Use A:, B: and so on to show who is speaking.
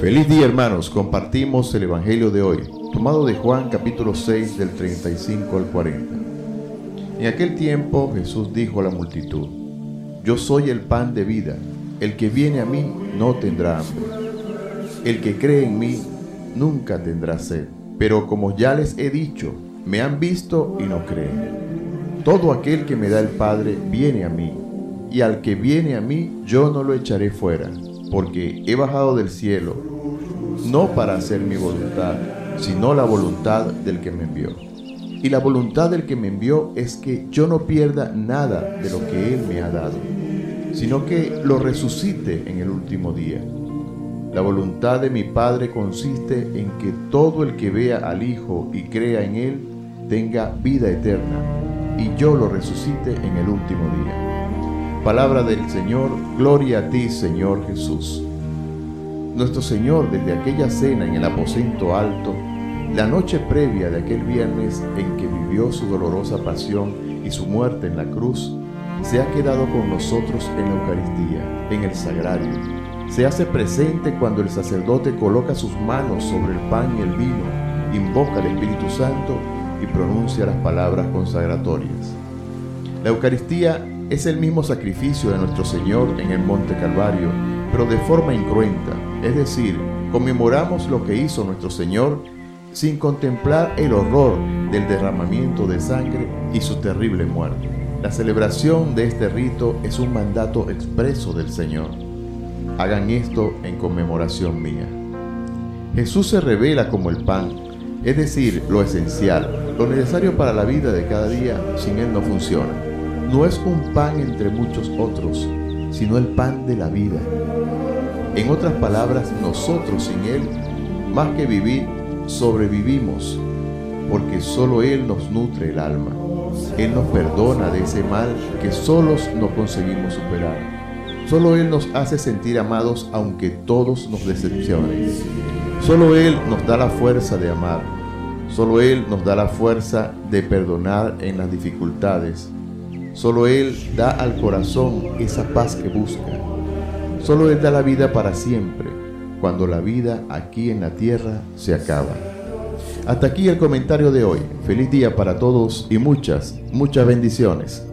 A: Feliz día hermanos, compartimos el Evangelio de hoy, tomado de Juan capítulo 6 del 35 al 40. En aquel tiempo Jesús dijo a la multitud, Yo soy el pan de vida, el que viene a mí no tendrá hambre, el que cree en mí nunca tendrá sed, pero como ya les he dicho, me han visto y no creen. Todo aquel que me da el Padre viene a mí, y al que viene a mí yo no lo echaré fuera, porque he bajado del cielo no para hacer mi voluntad, sino la voluntad del que me envió. Y la voluntad del que me envió es que yo no pierda nada de lo que Él me ha dado, sino que lo resucite en el último día. La voluntad de mi Padre consiste en que todo el que vea al Hijo y crea en Él tenga vida eterna, y yo lo resucite en el último día. Palabra del Señor, gloria a ti Señor Jesús. Nuestro Señor desde aquella cena en el aposento alto, la noche previa de aquel viernes en que vivió su dolorosa pasión y su muerte en la cruz, se ha quedado con nosotros en la Eucaristía, en el sagrario. Se hace presente cuando el sacerdote coloca sus manos sobre el pan y el vino, invoca al Espíritu Santo y pronuncia las palabras consagratorias. La Eucaristía es el mismo sacrificio de nuestro Señor en el Monte Calvario, pero de forma incruenta, es decir, conmemoramos lo que hizo nuestro Señor sin contemplar el horror del derramamiento de sangre y su terrible muerte. La celebración de este rito es un mandato expreso del Señor. Hagan esto en conmemoración mía. Jesús se revela como el pan, es decir, lo esencial, lo necesario para la vida de cada día, sin Él no funciona. No es un pan entre muchos otros, sino el pan de la vida. En otras palabras, nosotros sin Él, más que vivir, sobrevivimos, porque solo Él nos nutre el alma. Él nos perdona de ese mal que solos no conseguimos superar. Solo Él nos hace sentir amados aunque todos nos decepcionen. Solo Él nos da la fuerza de amar. Solo Él nos da la fuerza de perdonar en las dificultades Solo Él da al corazón esa paz que busca. Solo Él da la vida para siempre, cuando la vida aquí en la tierra se acaba. Hasta aquí el comentario de hoy. Feliz día para todos y muchas, muchas bendiciones.